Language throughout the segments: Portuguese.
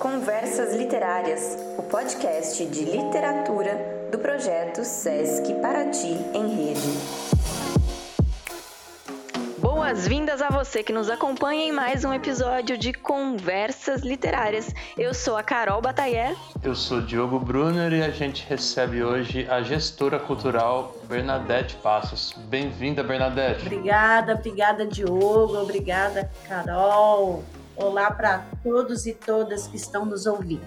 Conversas Literárias, o podcast de literatura do projeto Sesc Paraty em Rede. Boas-vindas a você que nos acompanha em mais um episódio de Conversas Literárias. Eu sou a Carol Batayer. Eu sou Diogo Brunner e a gente recebe hoje a gestora cultural Bernadette Passos. Bem-vinda, Bernadette. Obrigada, obrigada, Diogo. Obrigada, Carol. Olá para todos e todas que estão nos ouvindo.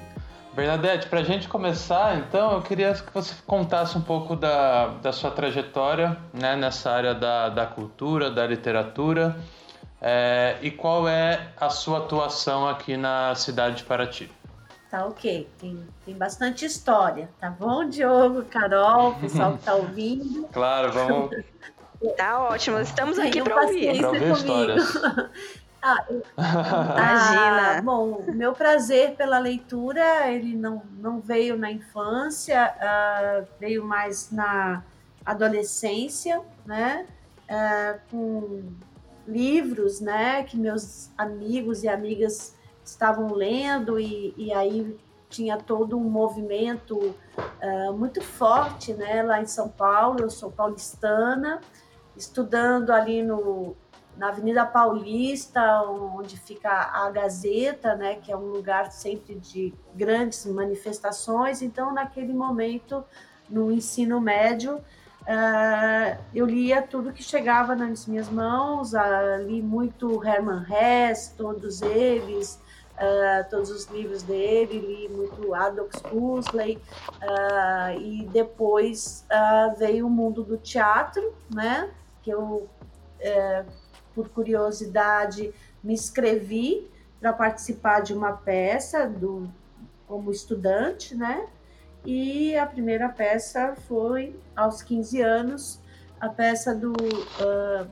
Bernadette, para a gente começar, então, eu queria que você contasse um pouco da, da sua trajetória né, nessa área da, da cultura, da literatura, é, e qual é a sua atuação aqui na cidade de Paraty. Tá ok, tem, tem bastante história, tá bom, Diogo, Carol, pessoal que está ouvindo? claro, vamos. Tá ótimo, estamos aqui para ouvir. Para ouvir histórias. Ah, Imagina. Ah, bom, meu prazer pela leitura, ele não, não veio na infância, uh, veio mais na adolescência, né? Uh, com livros, né? Que meus amigos e amigas estavam lendo e, e aí tinha todo um movimento uh, muito forte, né? Lá em São Paulo, eu sou paulistana, estudando ali no na Avenida Paulista, onde fica a Gazeta, né, que é um lugar sempre de grandes manifestações. Então, naquele momento, no ensino médio, uh, eu lia tudo que chegava nas minhas mãos, uh, li muito Hermann Hesse, todos eles, uh, todos os livros dele, li muito Adolf Huxley, e depois veio o mundo do teatro, né, que eu por curiosidade, me inscrevi para participar de uma peça do, como estudante, né? E a primeira peça foi aos 15 anos, a peça do uh,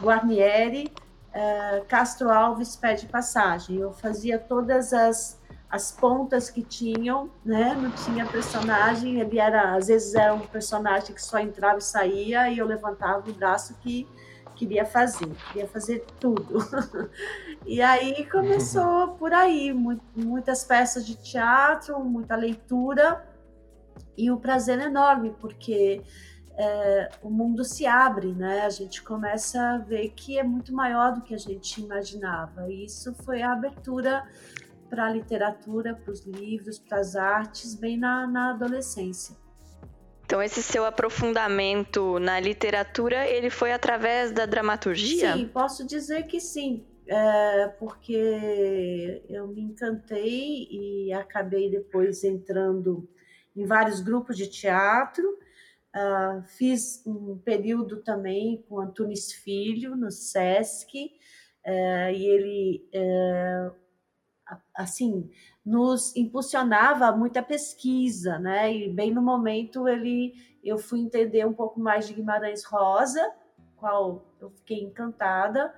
Guarnieri, uh, Castro Alves Pede Passagem. Eu fazia todas as, as pontas que tinham, né? Não tinha personagem, ele era, às vezes era um personagem que só entrava e saía, e eu levantava o braço que queria fazer, queria fazer tudo. e aí começou por aí, muitas peças de teatro, muita leitura e um prazer enorme, porque é, o mundo se abre, né? A gente começa a ver que é muito maior do que a gente imaginava. E isso foi a abertura para a literatura, para os livros, para as artes, bem na, na adolescência. Então esse seu aprofundamento na literatura, ele foi através da dramaturgia? Sim, posso dizer que sim, é, porque eu me encantei e acabei depois entrando em vários grupos de teatro. Uh, fiz um período também com Antunes Filho no SESC, uh, e ele, uh, assim, nos impulsionava muita pesquisa, né? E bem no momento ele eu fui entender um pouco mais de Guimarães Rosa, qual eu fiquei encantada,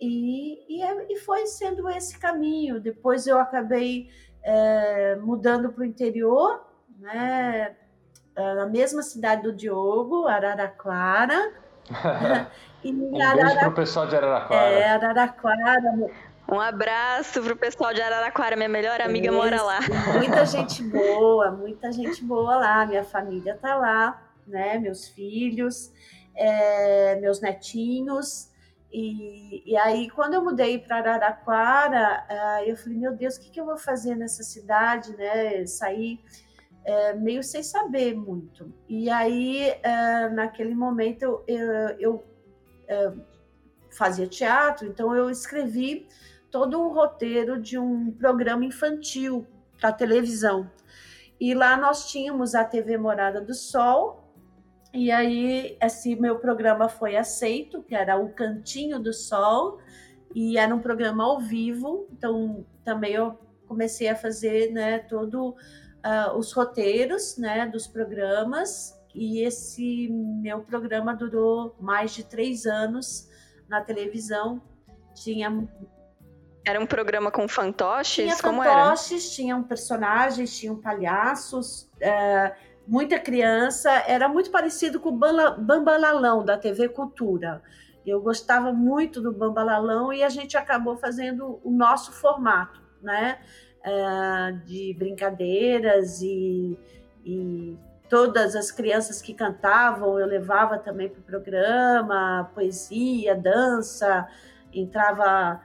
e, e, é, e foi sendo esse caminho. Depois eu acabei é, mudando para o interior, né? É, na mesma cidade do Diogo, Araraquara. e um Araraquara, beijo para o pessoal de Araraquara. É, Araraquara, um abraço pro pessoal de Araraquara, minha melhor amiga Isso, mora lá. Muita gente boa, muita gente boa lá. Minha família tá lá, né? Meus filhos, é, meus netinhos. E, e, aí, quando eu mudei para Araraquara, eu falei, meu Deus, o que, que eu vou fazer nessa cidade, né? Sair é, meio sem saber muito. E aí, uh, naquele momento, eu, eu, eu uh, fazia teatro, então eu escrevi todo um roteiro de um programa infantil para televisão. E lá nós tínhamos a TV Morada do Sol, e aí esse meu programa foi aceito, que era o Cantinho do Sol, e era um programa ao vivo, então também eu comecei a fazer né, todo uh, os roteiros né, dos programas, e esse meu programa durou mais de três anos na televisão. Tinha era um programa com fantoches? Tinha Como fantoches, era? tinham personagens, tinham palhaços, é, muita criança. Era muito parecido com o Bambalalão da TV Cultura. Eu gostava muito do Bambalalão e a gente acabou fazendo o nosso formato, né? uh, de brincadeiras e, e todas as crianças que cantavam eu levava também para o programa, poesia, dança, entrava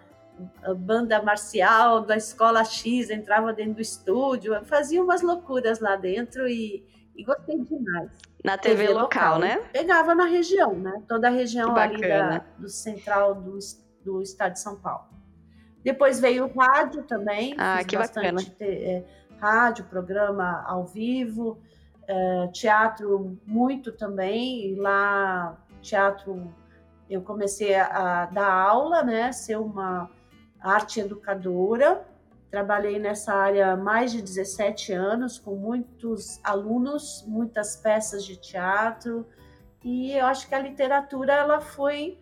banda marcial da escola X, entrava dentro do estúdio, fazia umas loucuras lá dentro e, e gostei demais. Na TV, TV local, local, né? Pegava na região, né? Toda a região ali da, do central do, do estado de São Paulo. Depois veio o rádio também. Ah, que bacana. é, rádio, programa ao vivo, é, teatro muito também. E lá, teatro, eu comecei a, a dar aula, né? Ser uma arte educadora Trabalhei nessa área há mais de 17 anos, com muitos alunos, muitas peças de teatro, e eu acho que a literatura ela foi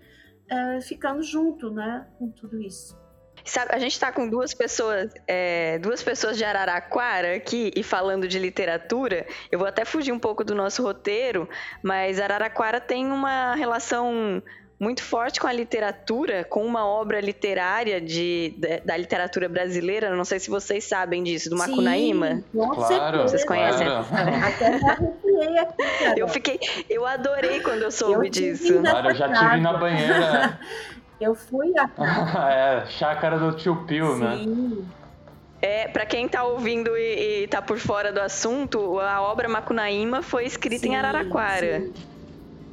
é, ficando junto, né, com tudo isso. Sabe, a gente está com duas pessoas, é, duas pessoas de Araraquara aqui e falando de literatura. Eu vou até fugir um pouco do nosso roteiro, mas Araraquara tem uma relação muito forte com a literatura, com uma obra literária de, de da literatura brasileira. Não sei se vocês sabem disso, do Macunaíma. Sim, claro, vocês conhecem? Claro. Até já aqui, cara. Eu fiquei, eu adorei quando eu soube eu disso. Claro, eu já tive na banheira. eu fui a É, chácara do tio Pio, né? Sim. É, para quem está ouvindo e, está por fora do assunto, a obra Macunaíma foi escrita sim, em Araraquara. Sim.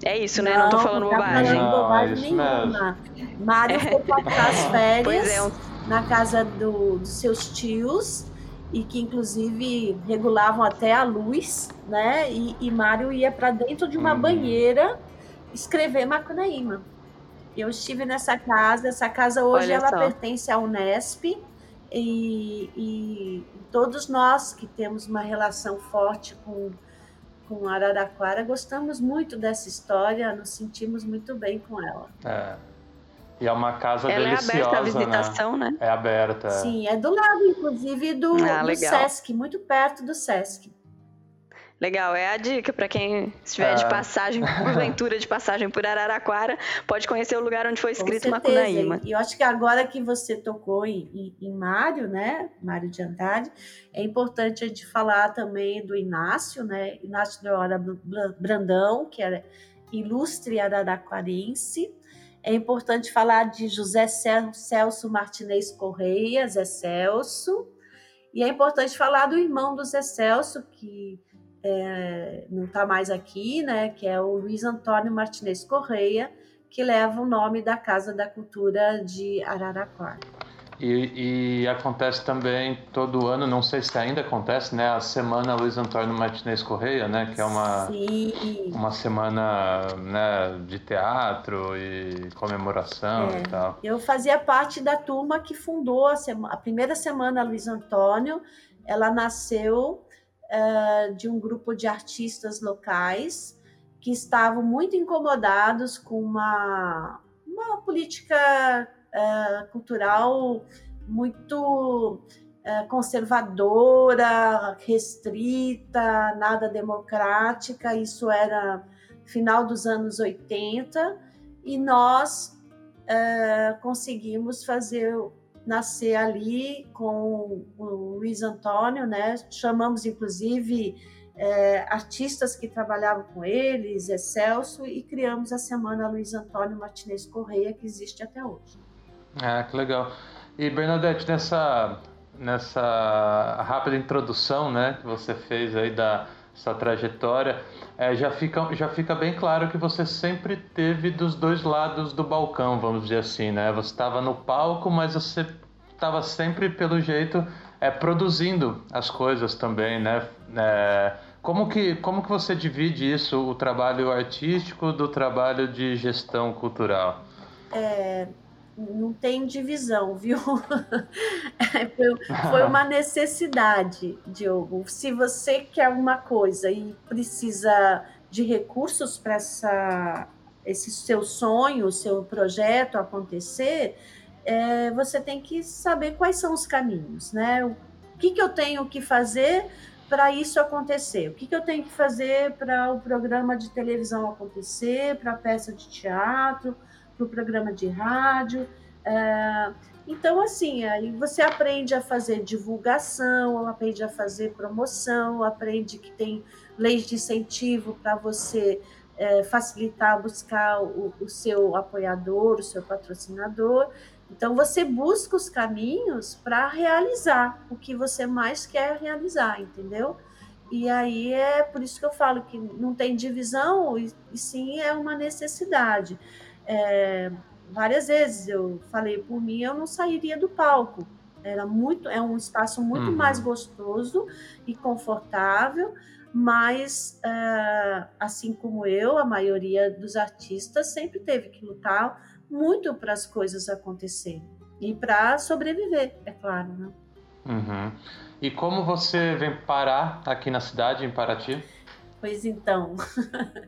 É isso, né? Não, não tô falando bobagem. Não, bobagem é nenhuma. Mesmo. Mário é. foi passar as férias é, um... na casa do, dos seus tios e que inclusive regulavam até a luz, né? E, e Mário ia para dentro de uma hum. banheira escrever Macunaíma. Eu estive nessa casa, essa casa hoje Olha ela só. pertence à Unesp e, e todos nós que temos uma relação forte com com Araraquara, gostamos muito dessa história, nos sentimos muito bem com ela. É. E é uma casa ela deliciosa, é aberta à visitação, né? né? É aberta. Sim, é do lado, inclusive, do, ah, do Sesc, muito perto do Sesc. Legal, é a dica para quem estiver é. de passagem, porventura de passagem por Araraquara, pode conhecer o lugar onde foi escrito Macunaíma. E eu acho que agora que você tocou em, em, em Mário, né, Mário de Andrade, é importante a gente falar também do Inácio, né, Inácio de Hora Brandão, que era ilustre araraquarense. É importante falar de José Celso Martinez Correia, Zé Celso. E é importante falar do irmão do Zé Celso, que é, não está mais aqui, né, que é o Luiz Antônio Martinez Correia, que leva o nome da Casa da Cultura de Araraquara. E, e, acontece também todo ano, não sei se ainda acontece, né? A Semana Luiz Antônio Martinez Correia, né? Que é uma, Sim. uma semana né, de teatro e comemoração é. e tal. Eu fazia parte da turma que fundou a, sema, a primeira Semana Luiz Antônio. Ela nasceu uh, de um grupo de artistas locais que estavam muito incomodados com uma, uma política uh, cultural muito uh, conservadora, restrita, nada democrática. Isso era final dos anos 80 e nós conseguimos fazer nascer ali com o Luiz Antônio, né? Chamamos inclusive é, artistas que trabalhavam com ele, Zé Celso, e criamos a Semana Luiz Antônio Martinez Correia, que existe até hoje. Ah, que legal. E Bernadette, nessa, nessa rápida introdução né, que você fez aí da sua trajetória, é, já, fica, já fica bem claro que você sempre teve dos dois lados do balcão, vamos dizer assim, né? Você estava no palco, mas você estava sempre, pelo jeito, é, produzindo as coisas também, né? É, como, que, como que você divide isso, o trabalho artístico do trabalho de gestão cultural? É, não tem divisão, viu? foi uma necessidade, Diogo. Se você quer uma coisa e precisa de recursos para esse seu sonho, seu projeto acontecer, é, você tem que saber quais são os caminhos, né? O que, que eu tenho que fazer para isso acontecer? O que, que eu tenho que fazer para o programa de televisão acontecer, para a peça de teatro, para o programa de rádio? É, Então, assim, aí você aprende a fazer divulgação, aprende a fazer promoção, aprende que tem leis de incentivo para você é, facilitar, buscar o, o seu apoiador, o seu patrocinador. Então, você busca os caminhos para realizar o que você mais quer realizar, entendeu? E aí é por isso que eu falo que não tem divisão, e, e sim é uma necessidade. É, várias vezes eu falei por mim, eu não sairia do palco. Era muito, é um espaço muito uhum. mais gostoso e confortável, mas uh, assim como eu, a maioria dos artistas sempre teve que lutar muito para as coisas acontecerem e para sobreviver, é claro, né? Uhum. E como você vem parar aqui na cidade, em Paraty? Pois então,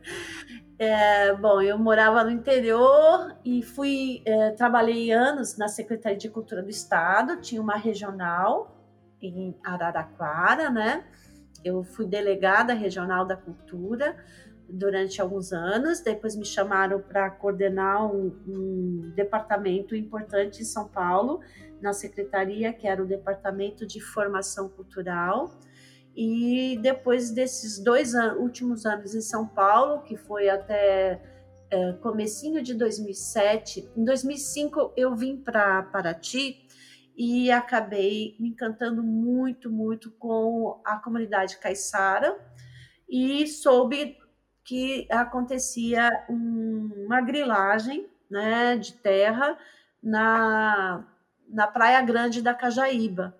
é, bom, eu morava no interior e fui é, trabalhei anos na Secretaria de Cultura do Estado, tinha uma regional em Araraquara, né? Eu fui delegada regional da cultura durante alguns anos, depois me chamaram para coordenar um, um departamento importante em São Paulo, na secretaria, que era o Departamento de Formação Cultural. E depois desses dois an últimos anos em São Paulo, que foi até é, comecinho de 2007, em 2005 eu vim para Paraty e acabei me encantando muito, muito com a comunidade caiçara e soube que acontecia um, uma grilagem né, de terra na, na Praia Grande da Cajaíba.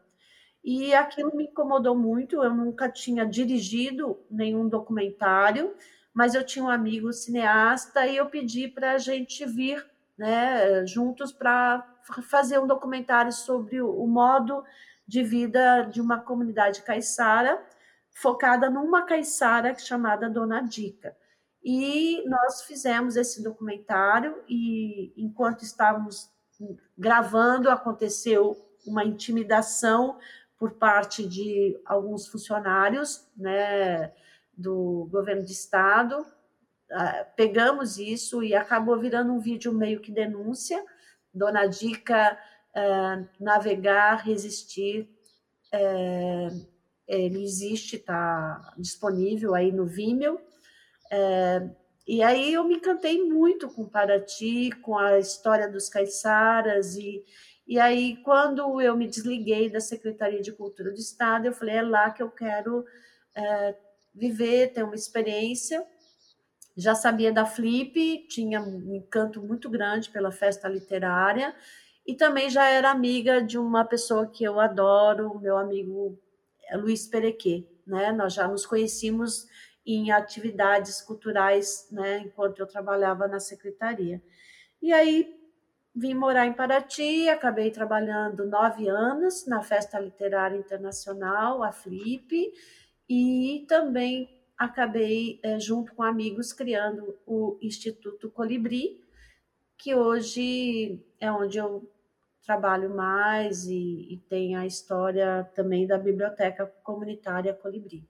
E aquilo me incomodou muito. Eu nunca tinha dirigido nenhum documentário, mas eu tinha um amigo cineasta e eu pedi para a gente vir né, juntos para fazer um documentário sobre o, modo de vida de uma comunidade caiçara, focada numa caiçara chamada Dona Dica. E nós fizemos esse documentário e enquanto estávamos gravando aconteceu uma intimidação por parte de alguns funcionários né, do governo de estado. Ah, pegamos isso e acabou virando um vídeo meio que denúncia. Dona Dica uh, navegar, resistir. É, ele existe, está disponível aí no Vimeo. É, e aí eu me encantei muito com Paraty, com a história dos caiçaras e e aí, quando eu me desliguei da Secretaria de Cultura do Estado, eu falei: é lá que eu quero é, viver, ter uma experiência. Já sabia da Flip, tinha um encanto muito grande pela festa literária, e também já era amiga de uma pessoa que eu adoro, meu amigo Luiz Perequê. Né? Nós já nos conhecimos em atividades culturais, né, enquanto eu trabalhava na secretaria. E aí Vim morar em Paraty, acabei trabalhando nove anos na Festa Literária Internacional, a Flip, e também acabei, é, junto com amigos, criando o Instituto Colibri, que hoje é onde eu trabalho mais e, e tem a história também da Biblioteca Comunitária Colibri.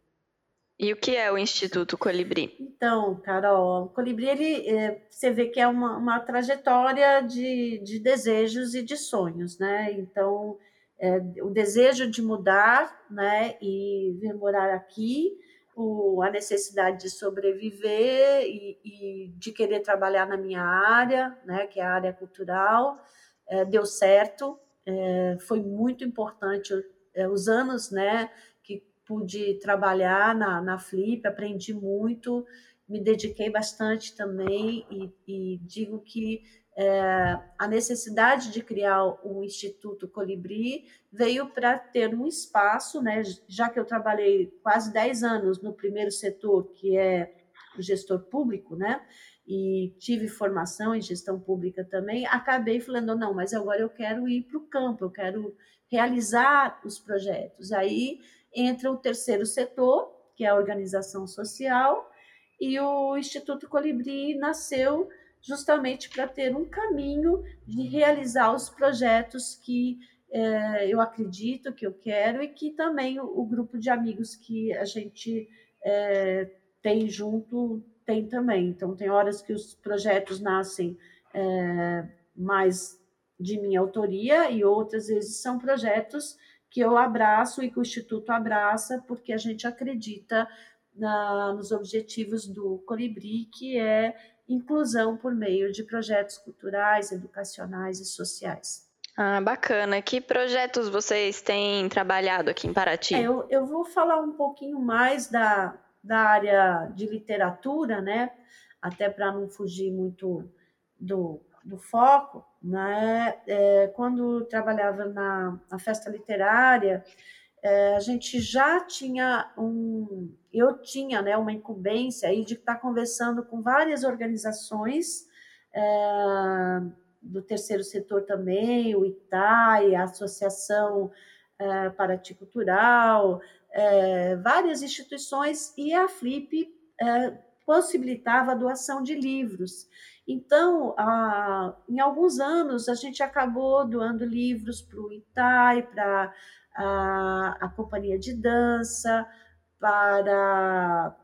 E o que é o Instituto Colibri? Então, Carol, o Colibri, ele, é, você vê que é uma, uma trajetória de, de desejos e de sonhos, né? Então, é, o desejo de mudar, né, e vir morar aqui, o, a necessidade de sobreviver e, e, de querer trabalhar na minha área, né, que é a área cultural, é, deu certo, é, foi muito importante é, os anos, né, pude trabalhar na, na Flip, aprendi muito, me dediquei bastante também e, e digo que é, a necessidade de criar o Instituto Colibri veio para ter um espaço, né, já que eu trabalhei quase 10 anos no primeiro setor, que é o gestor público, né, e tive formação em gestão pública também, acabei falando, não, mas agora eu quero ir para o campo, eu quero realizar os projetos. Aí entra o terceiro setor, que é a organização social, e o Instituto Colibri nasceu justamente para ter um caminho de realizar os projetos que é, eu acredito, que eu quero, e que também o, o grupo de amigos que a gente é, tem junto tem também. Então, tem horas que os projetos nascem é, mais de minha autoria e outras vezes são projetos que eu abraço e que o Instituto abraça, porque a gente acredita na, nos objetivos do Colibri, que é inclusão por meio de projetos culturais, educacionais e sociais. Ah, bacana. Que projetos vocês têm trabalhado aqui em Paraty? É, eu, eu vou falar um pouquinho mais da, da área de literatura, né? Até para não fugir muito do, do foco. Né? É, quando trabalhava na, na festa literária, é, a gente já tinha um, eu tinha né, uma incumbência aí de estar conversando com várias organizações é, do terceiro setor também, o ITAI, a Associação é, Paraticultural, é, várias instituições, e a Flip é, possibilitava a doação de livros. Então, a, em alguns anos, a gente acabou doando livros para o ITAI, para a, a companhia de dança, para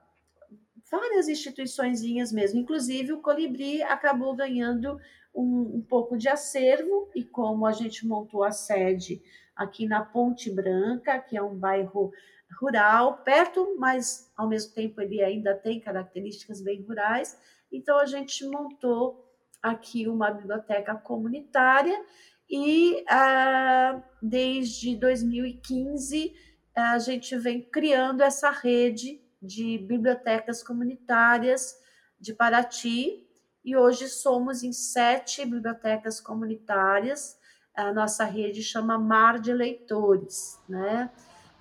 várias instituiçõezinhas mesmo. Inclusive, o Colibri acabou ganhando um, um, pouco de acervo, e como a gente montou a sede aqui na Ponte Branca, que é um bairro rural, perto, mas ao mesmo tempo ele ainda tem características bem rurais, então a gente montou aqui uma biblioteca comunitária e ah, desde 2015 a gente vem criando essa rede de bibliotecas comunitárias de Paraty e hoje somos em sete bibliotecas comunitárias. A nossa rede chama Mar de Leitores, né?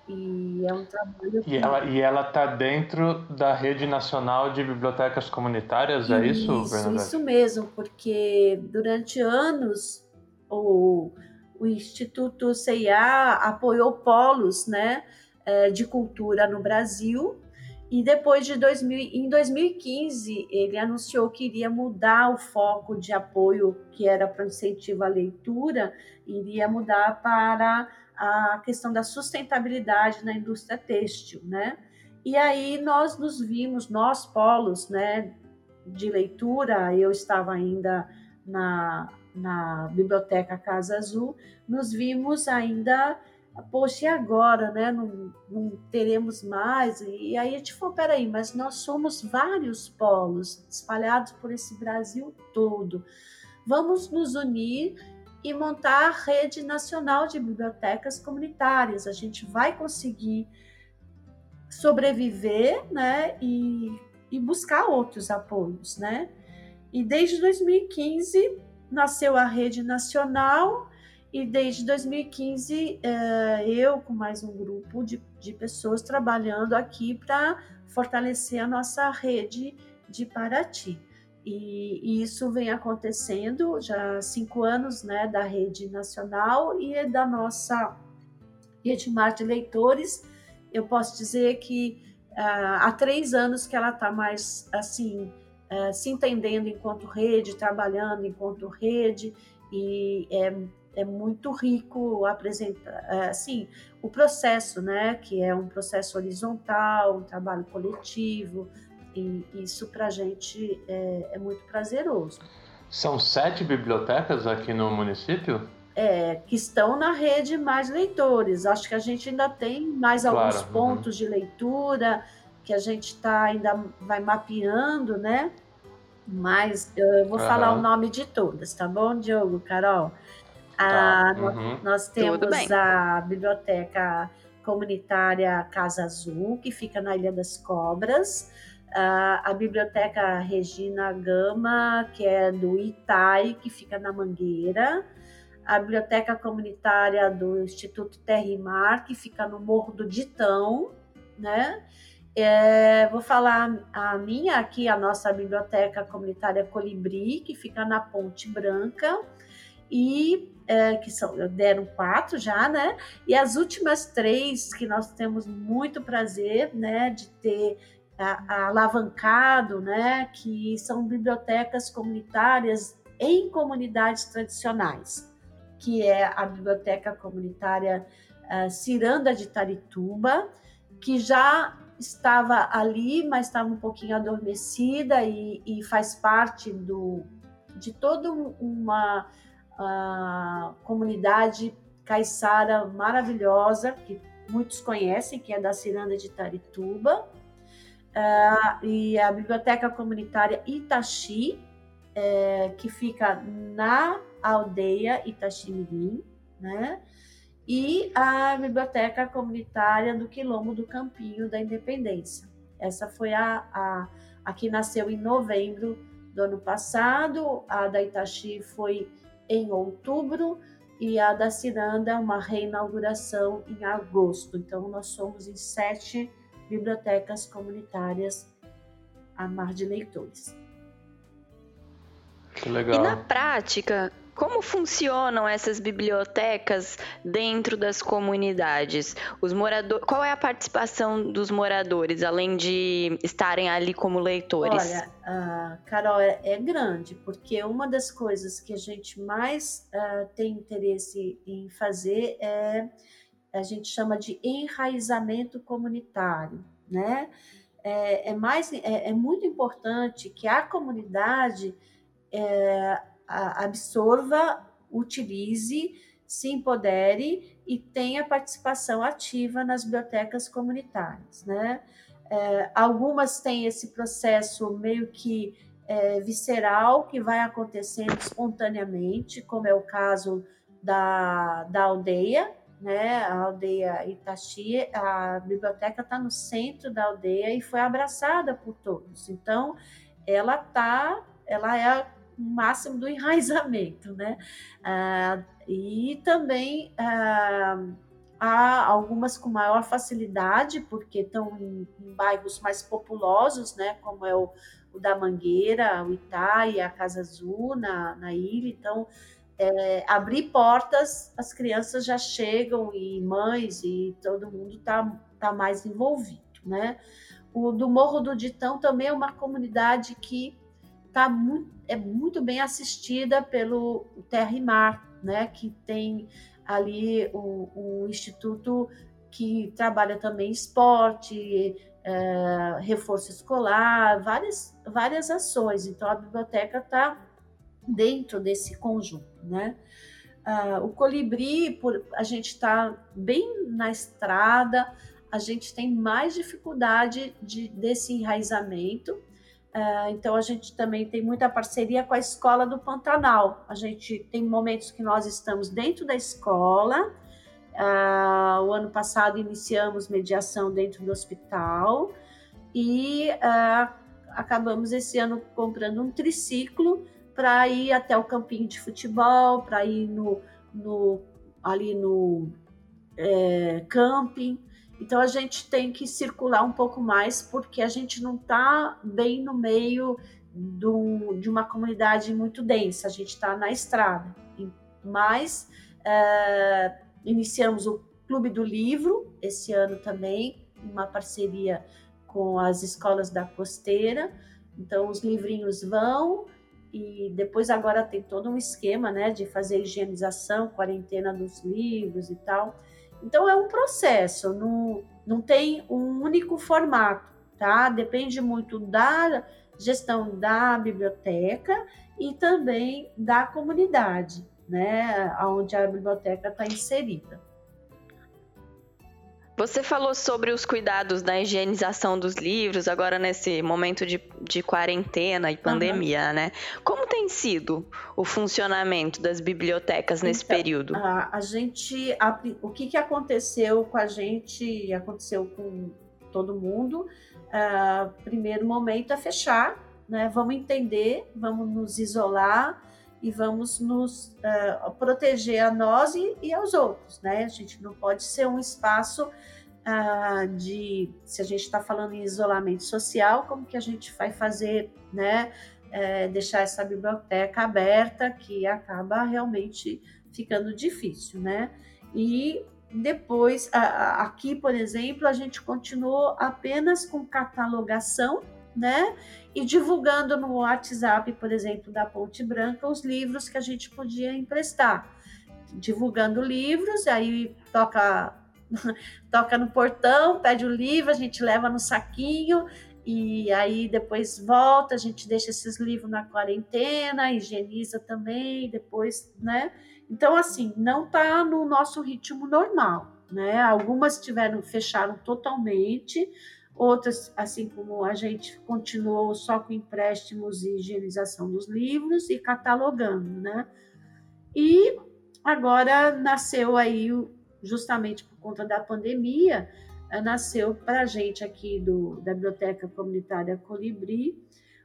E é um trabalho. E ela e ela está dentro da rede nacional de bibliotecas comunitárias, é isso, isso Bernadette? Isso mesmo, porque durante anos o, o Instituto CIA apoiou polos, né, é, de cultura no Brasil e depois de 2000, em 2015, ele anunciou que iria mudar o foco de apoio, que era para incentivo à leitura, iria mudar para a questão da sustentabilidade na indústria têxtil, né? E aí nós nos vimos, nós polos, né, de leitura, eu estava ainda na, na biblioteca Casa Azul, nos vimos ainda poxa, e agora, né? Não, não teremos mais. E aí a gente falou, peraí, mas nós somos vários polos espalhados por esse Brasil todo. Vamos nos unir e montar a rede nacional de bibliotecas comunitárias. A gente vai conseguir sobreviver, né? E, e buscar outros apoios, né? E desde 2015 nasceu a rede nacional e desde 2015, eh, eu, com mais um grupo de, de pessoas, trabalhando aqui para fortalecer a nossa rede de Paraty. E, isso vem acontecendo já há cinco anos né, da rede nacional e da nossa rede Mar de Leitores. Eu posso dizer que uh, há três anos que ela está mais assim, uh, se entendendo enquanto rede, trabalhando enquanto rede, e é é muito rico apresentar, é, assim, o processo, né, que é um processo horizontal, um trabalho coletivo, e isso para a gente é, é, muito prazeroso. São sete bibliotecas aqui no município? É, que estão na rede mais leitores. Acho que a gente ainda tem mais claro, alguns uhum. pontos uhum. de leitura que a gente tá ainda vai mapeando, né? Mas eu vou uhum. falar o nome de todas, tá bom, Diogo, Carol? Tá. uhum. Nós temos a biblioteca comunitária Casa Azul, que fica na Ilha das Cobras, a biblioteca Regina Gama, que é do Itai, que fica na Mangueira, a biblioteca comunitária do Instituto Terra e Mar, que fica no Morro do Ditão, né? É, vou falar a minha aqui, a nossa biblioteca comunitária Colibri, que fica na Ponte Branca, e é, que são, deram quatro já, né? E as últimas três que nós temos muito prazer, né, de ter a, a alavancado, né, que são bibliotecas comunitárias em comunidades tradicionais, que é a biblioteca comunitária uh, Ciranda de Tarituba, que já estava ali, mas estava um pouquinho adormecida e, e faz parte do, de toda uma a comunidade caiçara maravilhosa, que muitos conhecem, que é da Ciranda de Tarituba, uh, e a Biblioteca Comunitária Itachi, é, que fica na aldeia Itachimirim, né? E a Biblioteca Comunitária do Quilombo do Campinho da Independência. Essa foi a, a, a que nasceu em novembro do ano passado, a da Itachi foi em outubro e a da Ciranda uma reinauguração em agosto. Então nós somos em sete bibliotecas comunitárias a mar de leitores. Que legal. E na prática, como funcionam essas bibliotecas dentro das comunidades? Os moradores, qual é a participação dos moradores, além de estarem ali como leitores? Olha, uh, Carol, é, é, grande, porque uma das coisas que a gente mais uh, tem interesse em fazer é a gente chama de enraizamento comunitário, né? É, é mais, é, é muito importante que a comunidade é, absorva, utilize, se empodere e tenha participação ativa nas bibliotecas comunitárias. Né? É, algumas têm esse processo meio que é, visceral, que vai acontecendo espontaneamente, como é o caso da, da aldeia, né? A aldeia Itachi, a biblioteca está no centro da aldeia e foi abraçada por todos. Então, ela tá, ela é máximo do enraizamento, né? Ah, e também ah, há algumas com maior facilidade, porque estão em, em bairros mais populosos, né? Como é o, o da Mangueira, o Itaí, a Casa Azul na, na ilha, então é, abrir portas, as crianças já chegam e mães e todo mundo está tá mais envolvido, né? O do Morro do Ditão também é uma comunidade que tá muito, é muito bem assistida pelo Terra e Mar, né, que tem ali o, instituto que trabalha também esporte, é, reforço escolar, várias, várias ações. Então, a biblioteca está dentro desse conjunto, né? Ah, o colibri, por, a gente está bem na estrada, a gente tem mais dificuldade de, desse enraizamento, Uh, então a gente também tem muita parceria com a escola do Pantanal. A gente tem momentos que nós estamos dentro da escola. Uh, o ano passado iniciamos mediação dentro do hospital e acabamos esse ano comprando um triciclo para ir até o campinho de futebol, para ir no, no, ali no é, camping. Então a gente tem que circular um pouco mais porque a gente não está bem no meio do, de uma comunidade muito densa, a gente está na estrada. Mas é, iniciamos o Clube do Livro esse ano também, uma parceria com as escolas da Costeira. Então os livrinhos vão e depois agora tem todo um esquema, né, de fazer higienização, quarentena dos livros e tal. Então é um processo, não, não tem um único formato, tá? Depende muito da gestão da biblioteca e também da comunidade, né, onde a biblioteca está inserida. Você falou sobre os cuidados da higienização dos livros, agora nesse momento de, de quarentena e pandemia, uhum. né? Como tem sido o funcionamento das bibliotecas nesse então, período? A, a gente. A, o que, que aconteceu com a gente, aconteceu com todo mundo. Uh, primeiro momento é fechar, né? Vamos entender, vamos nos isolar e vamos nos uh, proteger a nós e, e, aos outros, né? A gente não pode ser um espaço uh, de, se a gente está falando em isolamento social, como que a gente vai fazer, né? É, deixar essa biblioteca aberta, que acaba realmente ficando difícil, né? E depois, aqui, por exemplo, a gente continuou apenas com catalogação né? E divulgando no WhatsApp, por exemplo, da Ponte Branca, os livros que a gente podia emprestar. Divulgando livros, aí toca toca no portão, pede o livro, a gente leva no saquinho e aí depois volta, a gente deixa esses livros na quarentena, higieniza também, depois, né? Então, assim, não está no nosso ritmo normal, né? Algumas tiveram, fecharam totalmente, outras, assim como a gente continuou só com empréstimos e higienização dos livros e catalogando, né? E agora nasceu aí, justamente por conta da pandemia, eh, nasceu para a gente aqui do, da Biblioteca Comunitária Colibri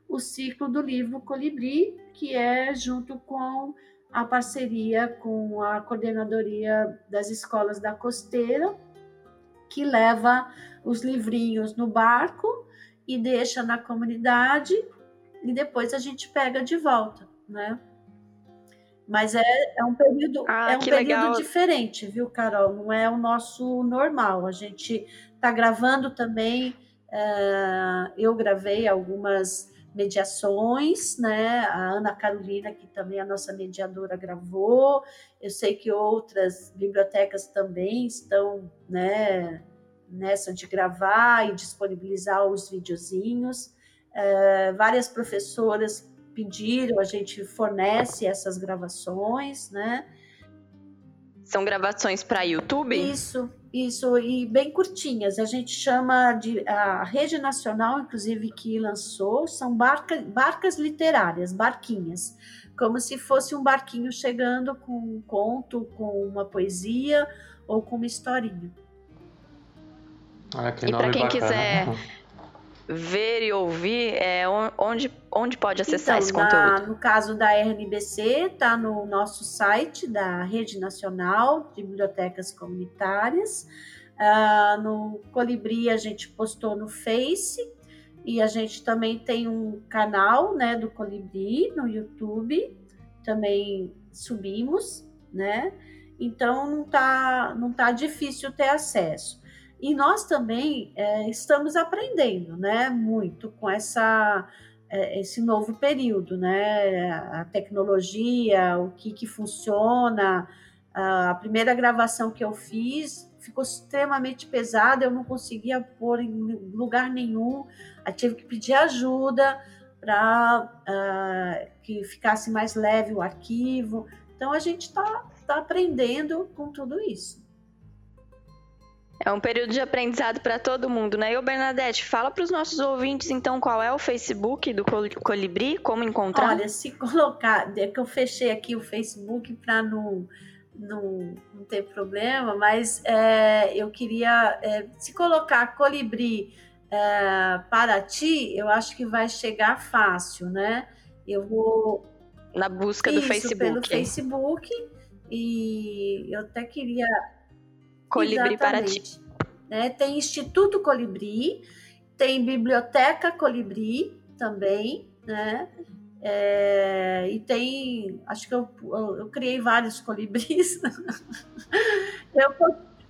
o ciclo do livro Colibri, que é junto com a parceria com a coordenadoria das escolas da Costeira, que leva os livrinhos no barco e deixa na comunidade e depois a gente pega de volta, né? Mas é, é um período, ah, é um período legal. diferente, viu, Carol? Não é o nosso normal. A gente está gravando também. É, eu gravei algumas mediações, né? A Ana Carolina, que também é a nossa mediadora, gravou. Eu sei que outras bibliotecas também estão, né? Nessa de gravar e disponibilizar os videozinhos. É, várias professoras pediram, a gente fornece essas gravações, né? São gravações para YouTube? Isso, isso, e bem curtinhas. A gente chama de. A Rede Nacional, inclusive, que lançou, são barca, barcas literárias, barquinhas. Como se fosse um barquinho chegando com um conto, com uma poesia ou com uma historinha. Ah, e para quem bacana. quiser ver e ouvir, é, onde, onde pode acessar então, esse conteúdo? Na, no caso da RNBC, está no nosso site da Rede Nacional de Bibliotecas Comunitárias. Uh, no Colibri a gente postou no Face e a gente também tem um canal né, do Colibri no YouTube, também subimos, né? Então não tá, não tá difícil ter acesso. E nós também é, estamos aprendendo, né, muito com essa é, esse novo período, né, a tecnologia, o que que funciona. A primeira gravação que eu fiz ficou extremamente pesada, eu não conseguia pôr em lugar nenhum, eu tive que pedir ajuda para uh, ah, que ficasse mais leve o arquivo. Então a gente está tá aprendendo com tudo isso. É um período de aprendizado para todo mundo, né? E o Bernadette, fala para os nossos ouvintes então qual é o Facebook do Colibri, como encontrar? Olha, se colocar, é que eu fechei aqui o Facebook para não, não, não ter problema, mas é, eu queria, é, se colocar Colibri é, para ti, eu acho que vai chegar fácil, né? Eu vou na busca do Facebook. pelo Facebook e eu até queria Colibri para ti. Né? Tem Instituto Colibri, tem Biblioteca Colibri também, né? É, e tem, acho que eu, eu, eu criei vários colibris. eu,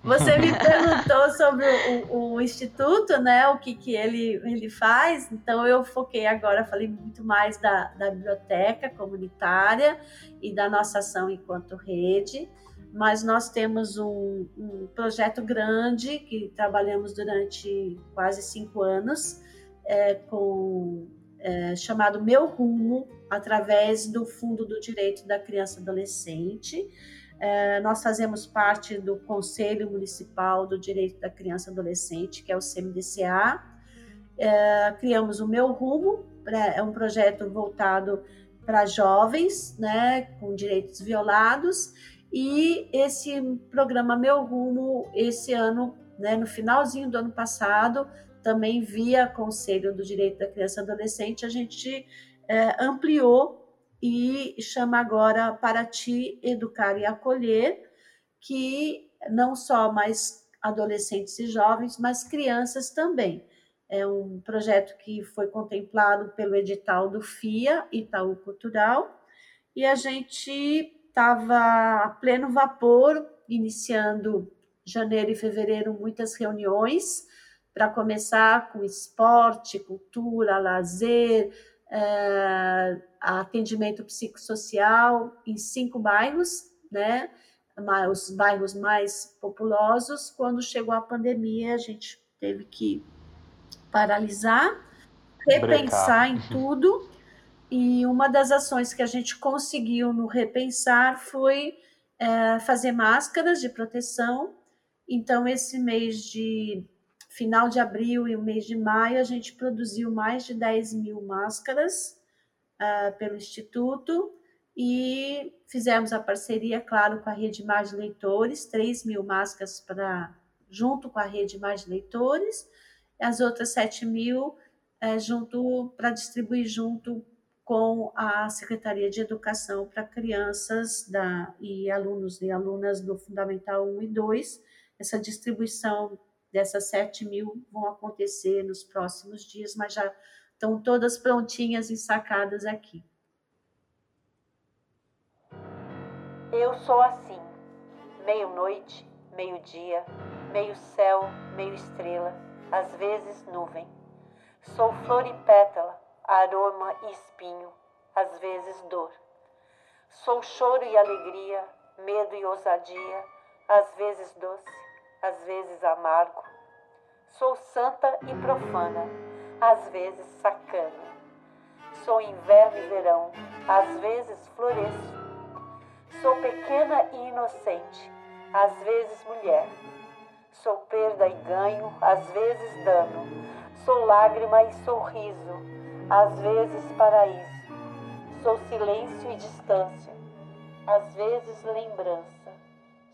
você me perguntou sobre o, o, Instituto, né? O que, que ele, ele faz. Então eu foquei agora, falei muito mais da, da biblioteca comunitária e da nossa ação enquanto rede mas nós temos um, um, projeto grande que trabalhamos durante quase cinco anos, é, com, é, chamado Meu Rumo, através do Fundo do Direito da Criança e Adolescente. É, nós fazemos parte do Conselho Municipal do Direito da Criança e Adolescente, que é o CMDCA. É, criamos o Meu Rumo, é um projeto voltado para jovens né, com direitos violados e esse programa Meu Rumo, esse ano, né, no finalzinho do ano passado, também via Conselho do Direito da Criança e Adolescente, a gente é, ampliou e chama agora Para Ti Educar e Acolher, que não só mais adolescentes e jovens, mas crianças também. É um projeto que foi contemplado pelo edital do FIA, Itaú Cultural, e a gente estava a pleno vapor, iniciando janeiro e fevereiro muitas reuniões para começar com esporte, cultura, lazer, é, atendimento psicossocial em cinco bairros, né? Os bairros mais populosos. Quando chegou a pandemia, a gente teve que paralisar repensar em tudo. E uma das ações que a gente conseguiu no repensar foi é, fazer máscaras de proteção. Então, esse mês de final de abril e o mês de maio, a gente produziu mais de 10 mil máscaras uh, pelo Instituto e fizemos a parceria, claro, com a Rede Mais Leitores, 3 mil máscaras para junto com a Rede Mais Leitores, as outras 7 mil é, junto para distribuir junto com a Secretaria de Educação para crianças da, e alunos e alunas do Fundamental 1 e 2. Essa distribuição dessas 7 mil vão acontecer nos próximos dias, mas já estão todas prontinhas e sacadas aqui. Eu sou assim, meio-noite, meio-dia, meio céu, meio estrela, às vezes nuvem. Sou flor e pétala, aroma e espinho, às vezes dor. Sou choro e alegria, medo e ousadia, às vezes doce às vezes amargo. Sou santa e profana, às vezes sacana. Sou inverno e verão, às vezes floresço. Sou pequena e inocente, às vezes mulher. Sou perda e ganho, às vezes dano. Sou lágrima e sorriso, às vezes paraíso. Sou silêncio e distância, às vezes lembrança.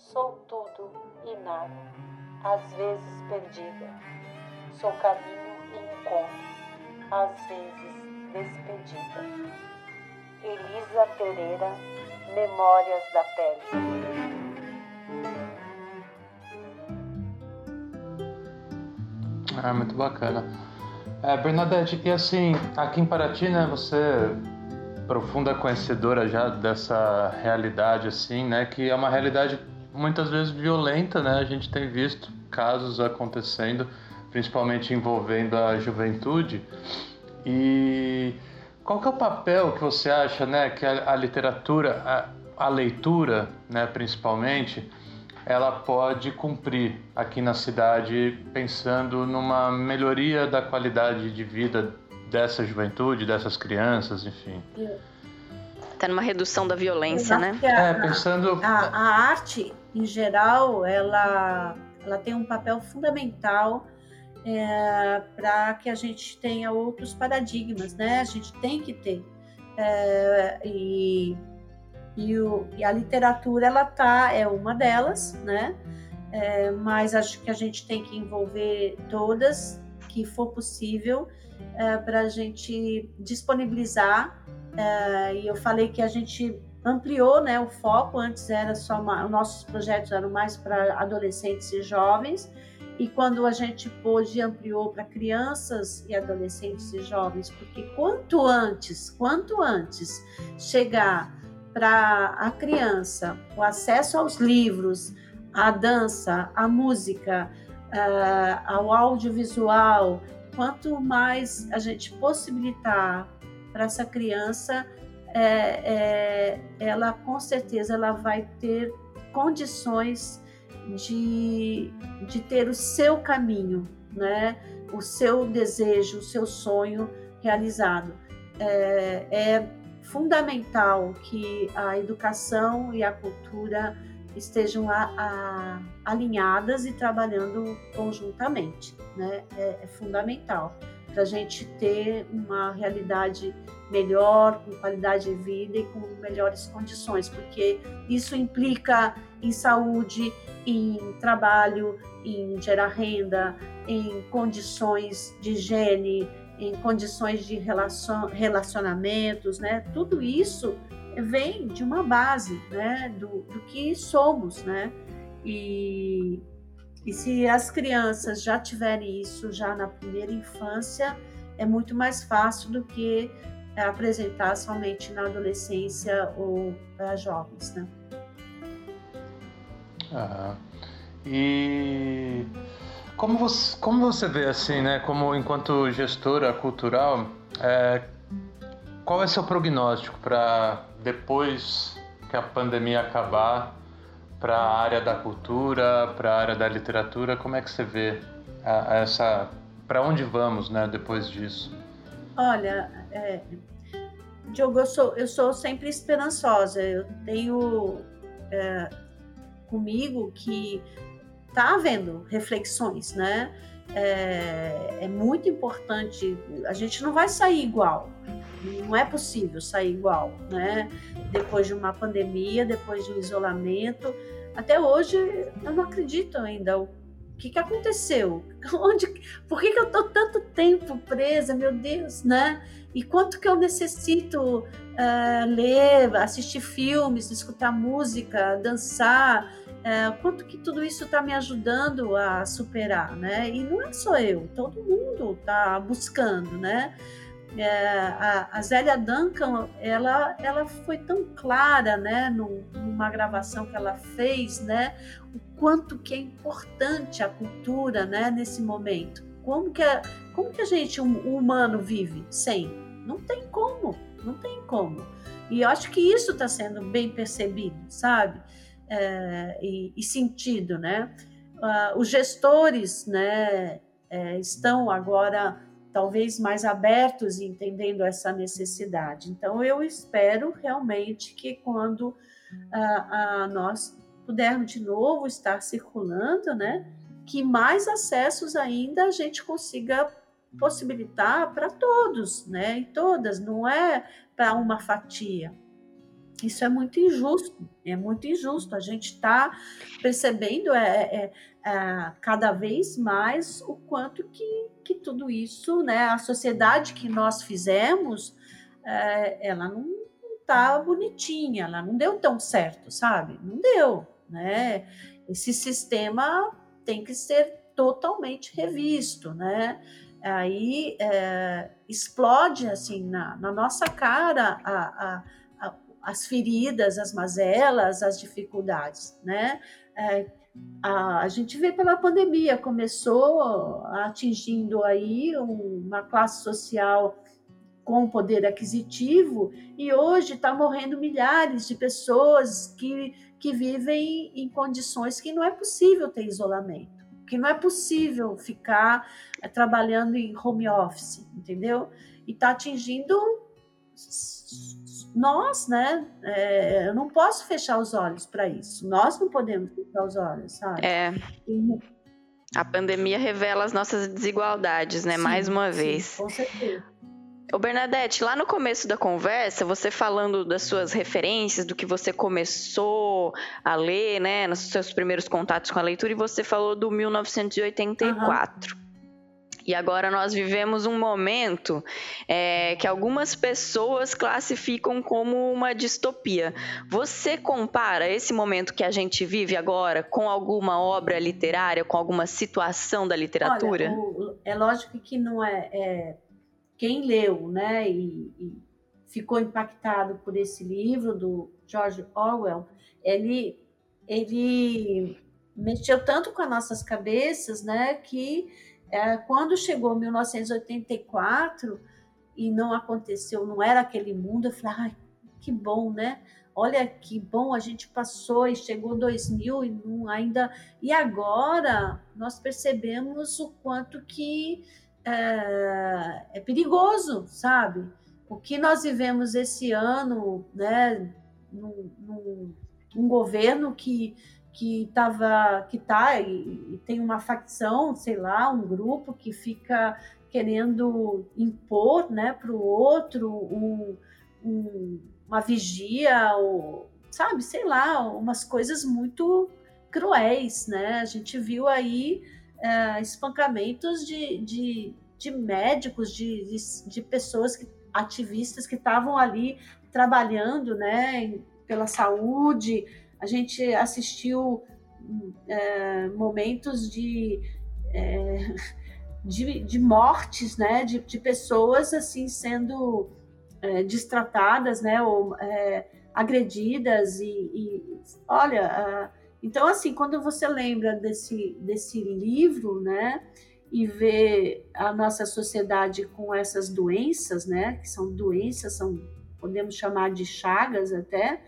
Sou tudo e nada, às vezes perdida. Sou caminho e encontro, às vezes despedida. Elisa Pereira, Memórias da Pele. Ah, muito bacana. É, Bernadette, e assim, aqui em Paraty, né, você profunda conhecedora já dessa realidade, assim, né, que é uma realidade muitas vezes violenta, né? A gente tem visto casos acontecendo, principalmente envolvendo a juventude. E qual que é o papel que você acha, né, que a, a literatura, a, a, leitura, né, principalmente, ela pode cumprir aqui na cidade, pensando numa melhoria da qualidade de vida dessa juventude, dessas crianças, enfim. Até numa redução da violência, né? A, é, pensando. A, a arte em geral, ela, ela tem um papel fundamental é, para que a gente tenha outros paradigmas, né? A gente tem que ter. É, e, e, o, e, a literatura, ela tá, é uma delas, né? É, mas acho que a gente tem que envolver todas que for possível é, para a gente disponibilizar. É, e eu falei que a gente ampliou né, o foco, antes era só uma, os nossos projetos eram mais para adolescentes e jovens, e quando a gente pôde ampliou para crianças e adolescentes e jovens, porque quanto antes, quanto antes chegar para a criança o acesso aos livros, à dança, à música, uh, ao audiovisual, quanto mais a gente possibilitar para essa criança é, é, ela com certeza ela vai ter condições de, de ter o seu caminho, né? o seu desejo, o seu sonho realizado. É, é fundamental que a educação e a cultura estejam a, a, alinhadas e trabalhando conjuntamente, né? É, é fundamental para a gente ter uma realidade melhor, com qualidade de vida e com melhores condições, porque isso implica em saúde, em trabalho, em gerar renda, em condições de higiene, em condições de relacion, relacionamentos, né? Tudo isso vem de uma base, né? Do, do que somos, né? E, e se as crianças já tiverem isso já na primeira infância, é muito mais fácil do que apresentar somente na adolescência ou para jovens, né? Ah, e como você, como você vê assim, né? Como enquanto gestora cultural, é, qual é seu prognóstico para depois que a pandemia acabar, para a área da cultura, para a área da literatura? Como é que você vê a, a essa, para onde vamos, né? Depois disso? Olha, é, Diogo, eu sou, eu sou sempre esperançosa. Eu tenho é, comigo que está havendo reflexões, né? É, é, muito importante. A gente não vai sair igual. Não é possível sair igual, né? Depois de uma pandemia, depois de um isolamento. Até hoje, eu não acredito ainda. Que, que aconteceu? Onde, por que, que eu estou tanto tempo presa, meu Deus, né? E quanto que eu necessito uh, ler, assistir filmes, escutar música, dançar, é, quanto que tudo isso está me ajudando a superar, né? E não é só eu, todo mundo está buscando, né? É, a, a Zélia Duncan, ela, ela foi tão clara, né, numa gravação que ela fez, né, o quanto que é importante a cultura, né, nesse momento. Como que a, como que a gente, um, humano, vive sem? Não tem como, não tem como. E eu acho que isso está sendo bem percebido, sabe? é, e, e, sentido, né? Uh, os gestores, né, é, estão agora talvez mais abertos e entendendo essa necessidade. Então, eu espero realmente que quando uh, nós pudermos de novo estar circulando, né, que mais acessos ainda a gente consiga possibilitar para todos, né, e todas, não é para uma fatia. Isso é muito injusto, é muito injusto. A gente está percebendo é, é, é, cada vez mais o quanto que, que tudo isso, né, a sociedade que nós fizemos, é, ela não está bonitinha, ela não deu tão certo, sabe? Não deu, né? Esse sistema tem que ser totalmente revisto, né? Aí é, explode assim na, na nossa cara a, a as feridas, as mazelas, as dificuldades, né? É, a, a, gente vê pela pandemia, começou atingindo aí uma classe social com poder aquisitivo e hoje está morrendo milhares de pessoas que, que vivem em condições que não é possível ter isolamento, que não é possível ficar é, trabalhando em home office, entendeu? E está atingindo nós, né, é, eu não posso fechar os olhos para isso. Nós não podemos fechar os olhos, sabe? É. A pandemia revela as nossas desigualdades, né? Sim, Mais uma sim, vez. Com certeza. Ô Bernadette, lá no começo da conversa, você falando das suas referências, do que você começou a ler, né, nos seus primeiros contatos com a leitura, e você falou do 1984. Uhum. E agora nós vivemos um momento é, que algumas pessoas classificam como uma distopia. Você compara esse momento que a gente vive agora com alguma obra literária, com alguma situação da literatura? Olha, o, é lógico que não é, é quem leu, né, e, e ficou impactado por esse livro do George Orwell, ele ele mexeu tanto com as nossas cabeças, né, que é, quando chegou 1984 e não aconteceu, não era aquele mundo, eu falei, ai, que bom, né? Olha que bom, a gente passou e chegou 2000 e não ainda. E agora nós percebemos o quanto que é, é perigoso, sabe? O que nós vivemos esse ano, né? Num, num, um governo que que estava que tá e, e, tem uma facção, sei lá, um grupo que fica querendo impor, né, para o outro um, um, uma vigia, ou, sabe, sei lá, umas coisas muito cruéis, né? A gente viu aí é, espancamentos de, de, de médicos, de, de, de pessoas que, ativistas que estavam ali trabalhando, né, pela saúde. A gente assistiu é, momentos de, é, de, de, mortes, né, de, de, pessoas assim sendo é, destratadas, né, ou agredidas e, e olha, então assim quando você lembra desse desse livro, né, e vê a nossa sociedade com essas doenças, né, que são doenças, são podemos chamar de chagas até,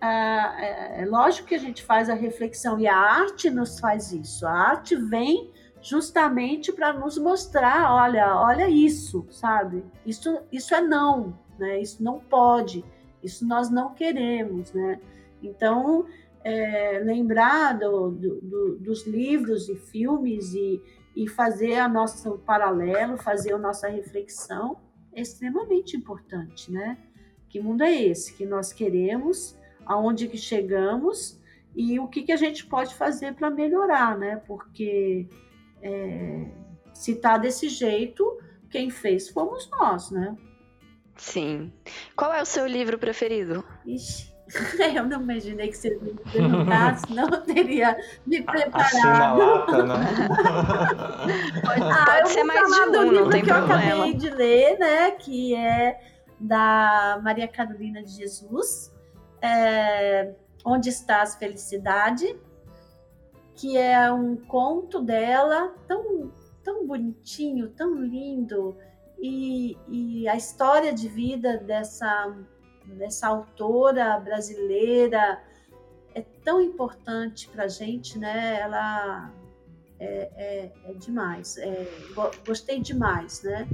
ah, é, é lógico que a gente faz a reflexão e a arte nos faz isso. A arte vem justamente para nos mostrar, olha, olha isso, sabe? Isso, isso é não, né? Isso não pode, isso nós não queremos, né? Então, é, lembrar do, do, dos livros e filmes e, e fazer o paralelo, fazer a nossa reflexão é extremamente importante, né? Que mundo é esse que nós queremos, aonde que chegamos e o que, que a gente pode fazer para melhorar, né? Porque é, se está desse jeito, quem fez fomos nós, né? Sim. Qual é o seu livro preferido? Ixi, eu não imaginei que você me perguntasse, não teria me preparado. Assim na lata, né? pode, ah, pode ser mais de um, não tem que problema. eu acabei de ler, né? Que é da Maria Carolina de Jesus. É, Onde está a felicidade? que é um conto dela tão, tão bonitinho, tão lindo, e, e a história de vida dessa, dessa autora brasileira é tão importante para a gente, né? Ela é, é, é demais, é, gostei demais, né?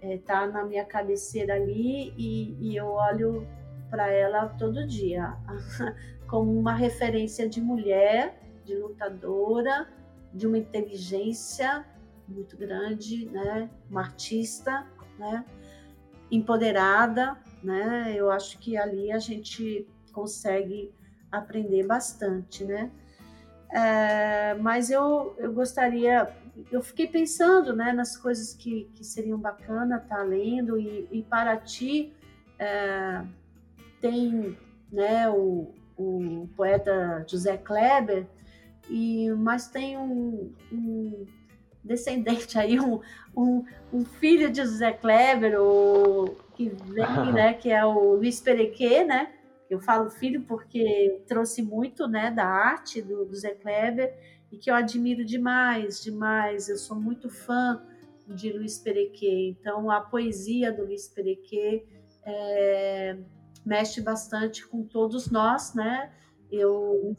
É, tá na minha cabeceira ali e, e eu olho para ela todo dia como uma referência de mulher de lutadora, de uma inteligência muito grande, né? Uma artista, né? Empoderada, né? Eu acho que ali a gente consegue aprender bastante, né? É, mas eu, eu gostaria, eu fiquei pensando, né, nas coisas que, que seriam bacana estar tá lendo e, e ti é, tem, né, o, o poeta José Kleber e, mas tem um, um descendente aí, um, um, um, filho de José Kleber, o, que vem, né, que é o Luiz Perequê, né? Eu falo filho porque trouxe muito, né, da arte do, do Zé Kleber e que eu admiro demais, demais. Eu sou muito fã de Luiz Perequê. Então, a poesia do Luiz Perequê é, mexe bastante com todos nós, né? Eu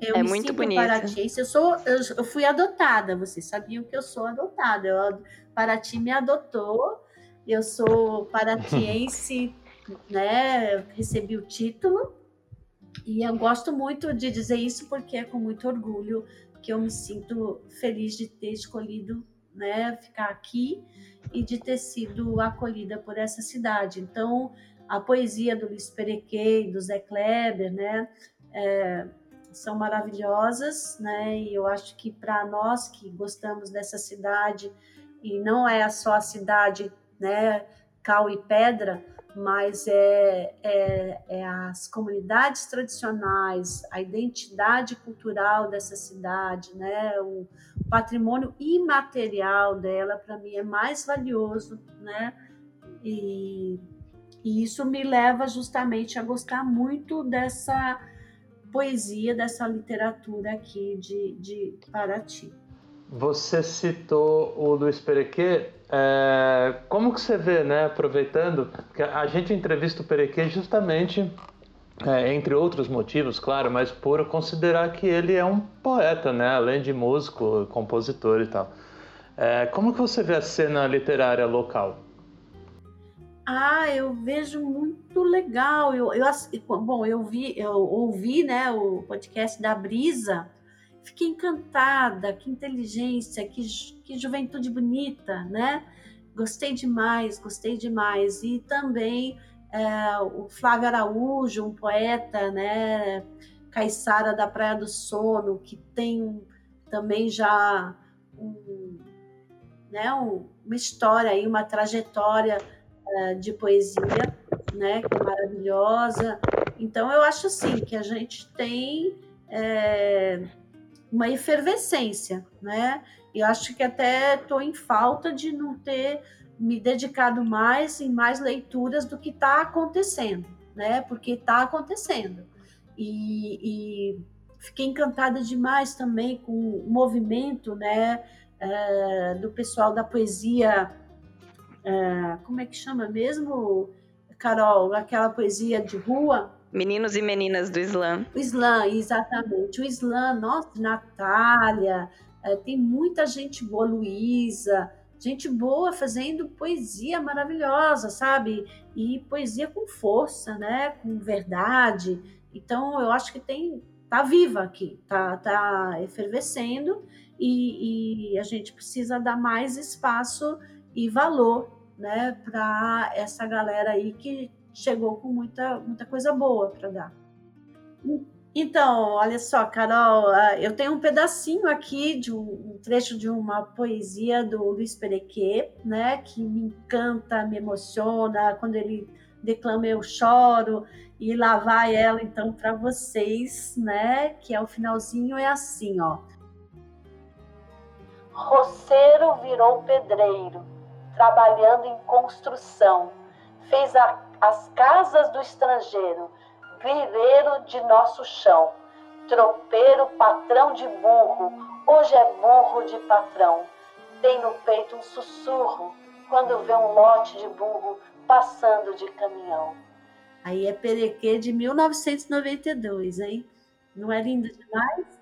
eu é muito bonito. Eu sou, eu, eu, fui adotada. Vocês sabiam que eu sou adotada. Eu, Paraty me adotou. Eu sou paratiense, né? Recebi o título e eu gosto muito de dizer isso porque é com muito orgulho que eu me sinto feliz de ter escolhido, né? Ficar aqui e de ter sido acolhida por essa cidade. Então, a poesia do Luiz Perequê, do Zé Kleber, né? É, são maravilhosas, né? E eu acho que para nós que gostamos dessa cidade e não é só a cidade, né, cal e pedra, mas é, é, é as comunidades tradicionais, a identidade cultural dessa cidade, né, o patrimônio imaterial dela para mim é mais valioso, né? E, e isso me leva justamente a gostar muito dessa poesia, dessa literatura aqui de, de Paraty. Você citou o Luiz Perequê. É, como que você vê, né, aproveitando, que a gente entrevista o Perequê justamente, é, entre outros motivos, claro, mas por considerar que ele é um poeta, né, além de músico, compositor e tal. É, como que você vê a cena literária local? Ah, eu vejo muito legal. Eu, eu, bom, eu vi, eu ouvi, né, o podcast da Brisa. Fiquei encantada, que inteligência, que, que juventude bonita, né? Gostei demais, gostei demais. E também é, o Flávio Araújo, um poeta, né? Caiçara da Praia do Sono, que tem também já um, né, um, uma história aí, uma trajetória eh, de poesia, né, que é maravilhosa. Então, eu acho assim que a gente tem é, uma efervescência, né? E acho que até estou em falta de não ter me dedicado mais em mais leituras do que está acontecendo, né? Porque está acontecendo. E, e, fiquei encantada demais também com o movimento, né? É, do pessoal da poesia é, como é que chama mesmo, Carol? Aquela poesia de rua. Meninos e meninas do Islã. O Islã, exatamente. O Islã, nossa, Natália, É, tem muita gente boa, Luísa, gente boa fazendo poesia maravilhosa, sabe? E poesia com força, né? Com verdade. Então, eu acho que tem tá viva aqui, tá, tá efervescendo e, e a gente precisa dar mais espaço e valor, né, para essa galera aí que chegou com muita, muita coisa boa para dar. Então, olha só, Carol, ah, eu tenho um pedacinho aqui de um, um trecho de uma poesia do Luiz Perequê, né, que me encanta, me emociona, quando ele declama eu choro, e lá vai ela então para vocês, né, que é o finalzinho é assim, ó. Roceiro virou pedreiro, trabalhando em construção, fez a, as casas do estrangeiro, vireiro de nosso chão. Tropeiro, patrão de burro, hoje é burro de patrão. Tem no peito um sussurro quando vê um lote de burro passando de caminhão. Aí é Perequê de 1992, hein? Não é lindo demais?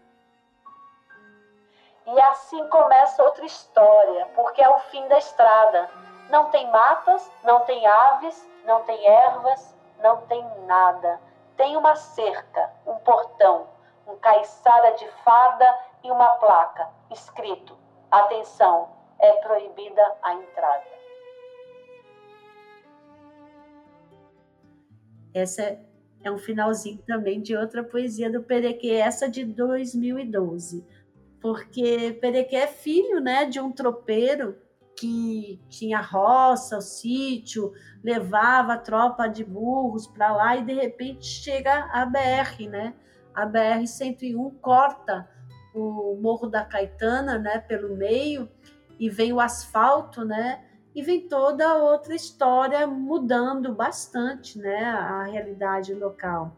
E assim começa outra história, porque é o fim da estrada. Não tem matas, não tem aves, não tem ervas, não tem nada tem uma cerca, um portão, um caiçara de farda e uma placa escrito: Atenção, é proibida a entrada. Essa é um finalzinho também de outra poesia do Perequê, essa de 2012. Porque Perequê é filho né, de um tropeiro que tinha roça, o sítio, levava a tropa de burros para lá e de repente chega a BR, né? A BR 101 corta o Morro da Caetana, né, pelo meio e vem o asfalto, né? E vem toda outra história mudando bastante, né, a realidade local.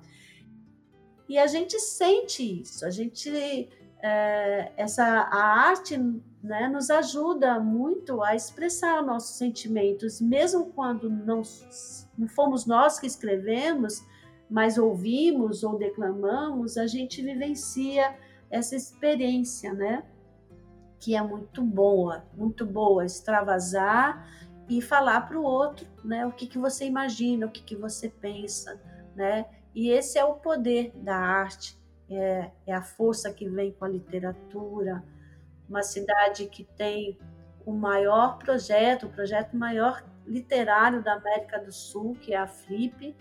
E a gente sente isso, a gente é, essa a arte né, nos ajuda muito a expressar nossos sentimentos, mesmo quando não, não fomos nós que escrevemos, mas ouvimos ou declamamos, a gente vivencia essa experiência, né? Que é muito boa, muito boa, extravasar e falar para o outro, né? O que, que você imagina, o que, que você pensa, né? E esse é o poder da arte, é, é a força que vem com a literatura, uma cidade que tem o maior projeto, o projeto maior literário da América do Sul, que é a Flip,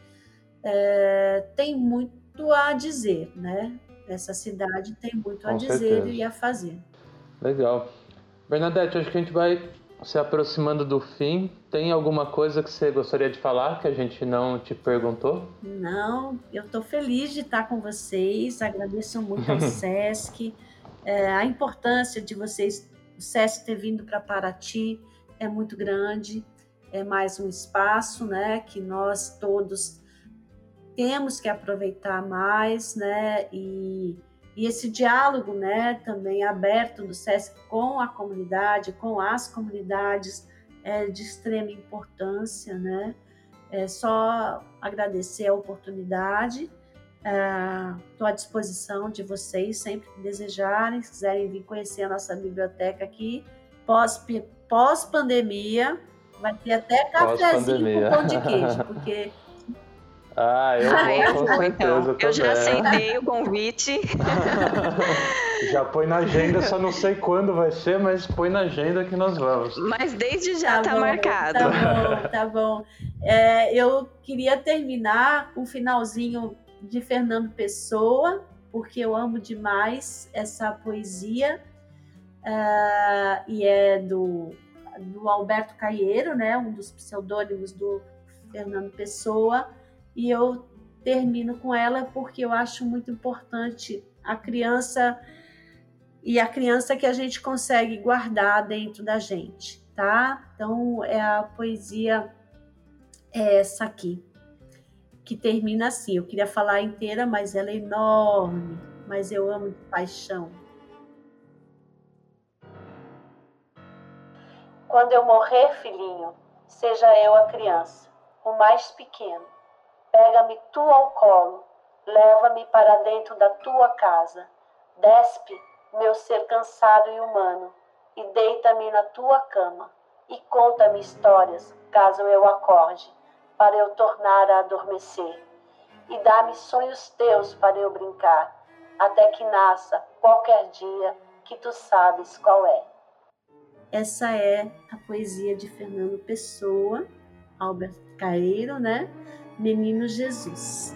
é, tem muito a dizer, né? Essa cidade tem muito Com a dizer certeza. e a fazer. Legal. Bernadette, acho que a gente vai se aproximando do fim. Tem alguma coisa que você gostaria de falar que a gente não te perguntou? Não, eu estou feliz de estar com vocês. Agradeço muito ao SESC. É, a importância de vocês, o SESC ter vindo para Paraty é muito grande. É mais um espaço né, que nós todos temos que aproveitar mais, né? E e esse diálogo, né, também aberto do SESC com a comunidade, com as comunidades, é de extrema importância, né? É só agradecer a oportunidade. Estou é, à disposição de vocês sempre que desejarem, se quiserem vir conhecer a nossa biblioteca aqui, pós-pandemia, pós vai ter até cafezinho com pão de queijo, porque ah, eu ah, eu vou, então. Eu já aceitei o convite. já põe na agenda, só não sei quando vai ser, mas põe na agenda que nós vamos. Mas desde já tá, tá marcado. Tá bom, tá bom. É, eu queria terminar com um finalzinho de Fernando Pessoa, porque eu amo demais essa poesia. Uh, e é do, do Alberto Caieiro, né, um dos pseudônimos do Fernando Pessoa e eu termino com ela porque eu acho muito importante a criança e a criança que a gente consegue guardar dentro da gente, tá? Então é a poesia é essa aqui que termina assim. Eu queria falar inteira, mas ela é enorme, mas eu amo de paixão. Quando eu morrer, filhinho, seja eu a criança, o mais pequeno Pega-me tu ao colo, leva-me para dentro da tua casa. Despe meu ser cansado e humano, e deita-me na tua cama, e conta-me histórias, caso eu acorde, para eu tornar a adormecer, e dá-me sonhos teus para eu brincar, até que nasça qualquer dia que tu sabes qual é. Essa é a poesia de Fernando Pessoa, Albert Caeiro, né? Menino Jesus.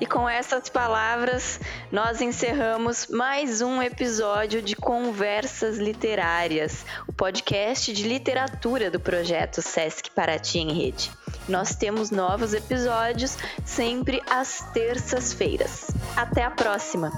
E com essas palavras, nós encerramos mais um episódio de Conversas Literárias, o podcast de literatura do projeto Sesc Paraty em Rede. Nós temos novos episódios sempre às terças-feiras. Até a próxima!